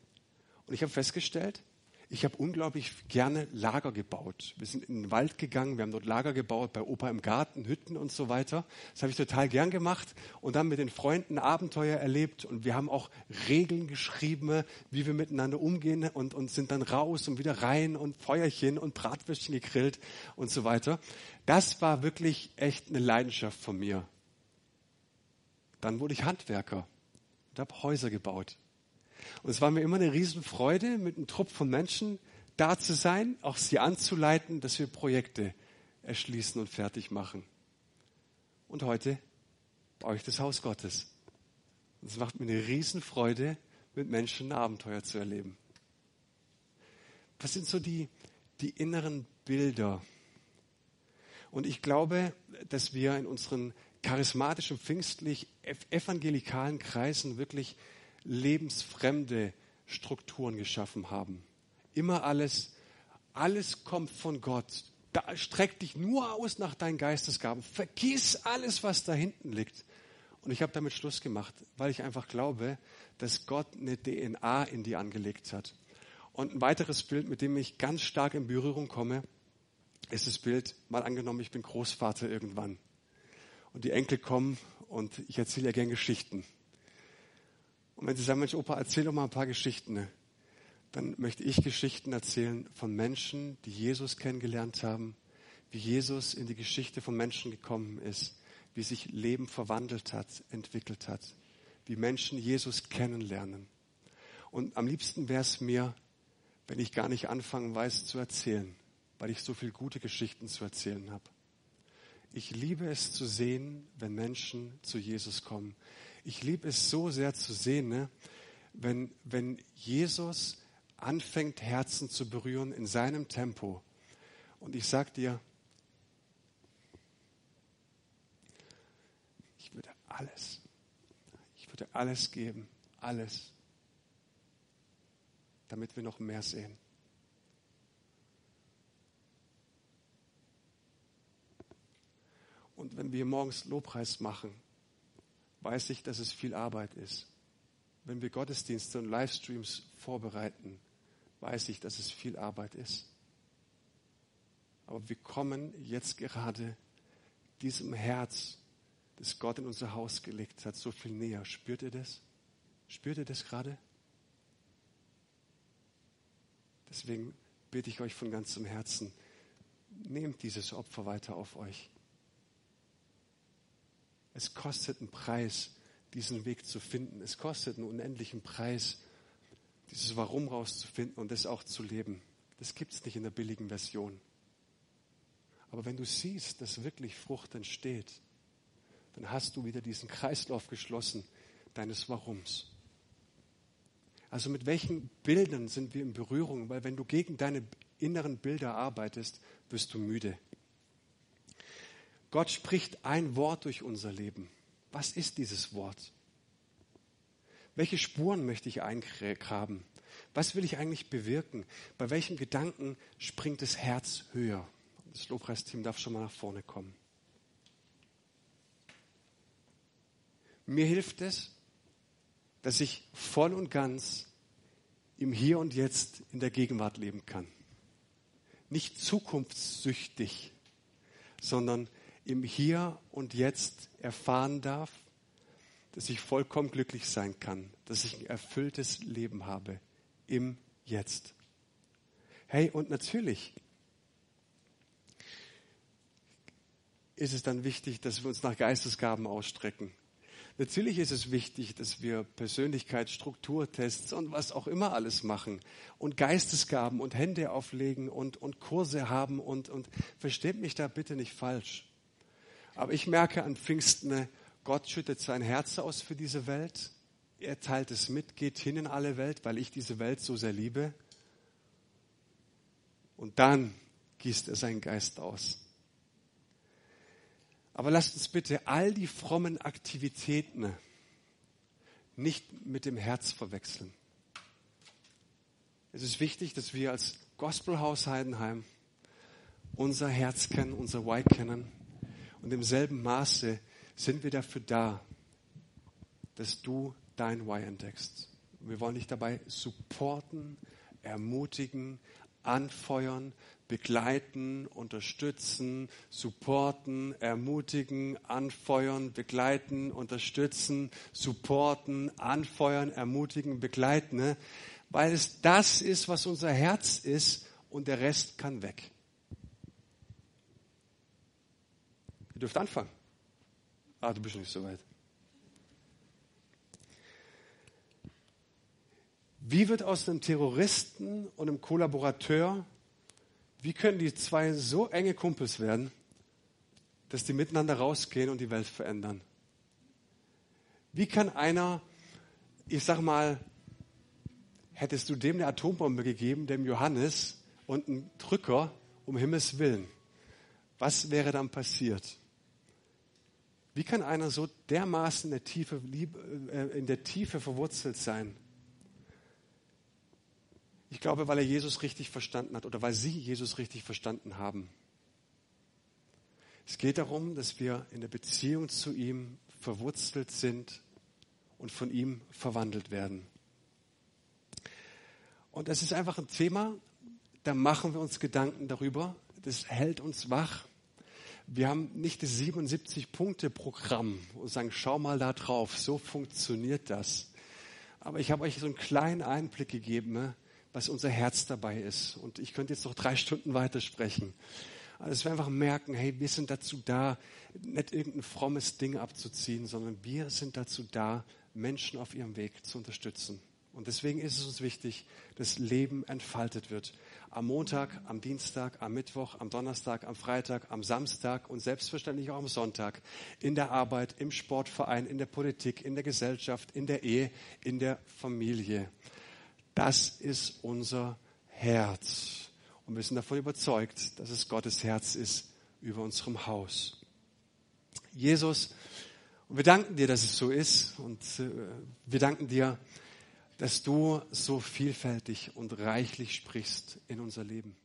Speaker 1: und ich habe festgestellt, ich habe unglaublich gerne Lager gebaut. Wir sind in den Wald gegangen, wir haben dort Lager gebaut, bei Opa im Garten, Hütten und so weiter. Das habe ich total gern gemacht und dann mit den Freunden Abenteuer erlebt und wir haben auch Regeln geschrieben, wie wir miteinander umgehen und, und sind dann raus und wieder rein und Feuerchen und Bratwürstchen gegrillt und so weiter. Das war wirklich echt eine Leidenschaft von mir. Dann wurde ich Handwerker und habe Häuser gebaut. Und es war mir immer eine Riesenfreude, mit einem Trupp von Menschen da zu sein, auch sie anzuleiten, dass wir Projekte erschließen und fertig machen. Und heute baue ich das Haus Gottes. Und es macht mir eine Riesenfreude, mit Menschen ein Abenteuer zu erleben. Was sind so die, die inneren Bilder? Und ich glaube, dass wir in unseren charismatischen, pfingstlich, evangelikalen Kreisen wirklich lebensfremde Strukturen geschaffen haben. Immer alles, alles kommt von Gott. Da streck dich nur aus nach deinen Geistesgaben. Vergiss alles, was da hinten liegt. Und ich habe damit Schluss gemacht, weil ich einfach glaube, dass Gott eine DNA in die angelegt hat. Und ein weiteres Bild, mit dem ich ganz stark in Berührung komme, ist das Bild, mal angenommen, ich bin Großvater irgendwann. Und die Enkel kommen und ich erzähle ja gern Geschichten. Und wenn Sie sagen, Mensch, Opa, erzähl doch mal ein paar Geschichten, ne? dann möchte ich Geschichten erzählen von Menschen, die Jesus kennengelernt haben, wie Jesus in die Geschichte von Menschen gekommen ist, wie sich Leben verwandelt hat, entwickelt hat, wie Menschen Jesus kennenlernen. Und am liebsten wäre es mir, wenn ich gar nicht anfangen weiß zu erzählen, weil ich so viele gute Geschichten zu erzählen habe. Ich liebe es zu sehen, wenn Menschen zu Jesus kommen ich liebe es so sehr zu sehen, ne? wenn, wenn Jesus anfängt, Herzen zu berühren in seinem Tempo. Und ich sage dir, ich würde alles, ich würde alles geben, alles, damit wir noch mehr sehen. Und wenn wir morgens Lobpreis machen, weiß ich, dass es viel Arbeit ist. Wenn wir Gottesdienste und Livestreams vorbereiten, weiß ich, dass es viel Arbeit ist. Aber wir kommen jetzt gerade diesem Herz, das Gott in unser Haus gelegt hat, so viel näher. Spürt ihr das? Spürt ihr das gerade? Deswegen bitte ich euch von ganzem Herzen, nehmt dieses Opfer weiter auf euch. Es kostet einen Preis, diesen Weg zu finden. Es kostet einen unendlichen Preis, dieses Warum rauszufinden und das auch zu leben. Das gibt es nicht in der billigen Version. Aber wenn du siehst, dass wirklich Frucht entsteht, dann hast du wieder diesen Kreislauf geschlossen deines Warums. Also mit welchen Bildern sind wir in Berührung? Weil wenn du gegen deine inneren Bilder arbeitest, wirst du müde. Gott spricht ein Wort durch unser Leben. Was ist dieses Wort? Welche Spuren möchte ich eingraben? Was will ich eigentlich bewirken? Bei welchem Gedanken springt das Herz höher? Das Lobpreisteam darf schon mal nach vorne kommen. Mir hilft es, dass ich voll und ganz im Hier und Jetzt in der Gegenwart leben kann. Nicht zukunftssüchtig, sondern im Hier und Jetzt erfahren darf, dass ich vollkommen glücklich sein kann, dass ich ein erfülltes Leben habe im Jetzt. Hey, und natürlich ist es dann wichtig, dass wir uns nach Geistesgaben ausstrecken. Natürlich ist es wichtig, dass wir Persönlichkeitsstrukturtests und was auch immer alles machen und Geistesgaben und Hände auflegen und, und Kurse haben und, und versteht mich da bitte nicht falsch. Aber ich merke an Pfingsten, Gott schüttet sein Herz aus für diese Welt. Er teilt es mit, geht hin in alle Welt, weil ich diese Welt so sehr liebe. Und dann gießt er seinen Geist aus. Aber lasst uns bitte all die frommen Aktivitäten nicht mit dem Herz verwechseln. Es ist wichtig, dass wir als Gospelhaus Heidenheim unser Herz kennen, unser Why kennen. Und im selben Maße sind wir dafür da, dass du dein Why entdeckst. Wir wollen dich dabei supporten, ermutigen, anfeuern, begleiten, unterstützen, supporten, ermutigen, anfeuern, begleiten, unterstützen, supporten, anfeuern, ermutigen, begleiten. Ne? Weil es das ist, was unser Herz ist und der Rest kann weg. Ihr dürft anfangen. Ah, du bist nicht so weit. Wie wird aus einem Terroristen und einem Kollaborateur, wie können die zwei so enge Kumpels werden, dass die miteinander rausgehen und die Welt verändern? Wie kann einer, ich sag mal, hättest du dem eine Atombombe gegeben, dem Johannes, und einen Drücker, um Himmels Willen, was wäre dann passiert? Wie kann einer so dermaßen in der Tiefe, äh, in der Tiefe verwurzelt sein? Ich glaube, weil er Jesus richtig verstanden hat oder weil sie Jesus richtig verstanden haben. Es geht darum, dass wir in der Beziehung zu ihm verwurzelt sind und von ihm verwandelt werden. Und das ist einfach ein Thema, da machen wir uns Gedanken darüber. Das hält uns wach. Wir haben nicht das 77-Punkte-Programm und sagen, schau mal da drauf, so funktioniert das. Aber ich habe euch so einen kleinen Einblick gegeben, ne? was unser Herz dabei ist. Und ich könnte jetzt noch drei Stunden weitersprechen. Also dass wir einfach merken, hey, wir sind dazu da, nicht irgendein frommes Ding abzuziehen, sondern wir sind dazu da, Menschen auf ihrem Weg zu unterstützen. Und deswegen ist es uns wichtig, dass Leben entfaltet wird. Am Montag, am Dienstag, am Mittwoch, am Donnerstag, am Freitag, am Samstag und selbstverständlich auch am Sonntag. In der Arbeit, im Sportverein, in der Politik, in der Gesellschaft, in der Ehe, in der Familie. Das ist unser Herz. Und wir sind davon überzeugt, dass es Gottes Herz ist über unserem Haus. Jesus, und wir danken dir, dass es so ist. Und äh, wir danken dir, dass du so vielfältig und reichlich sprichst in unser Leben.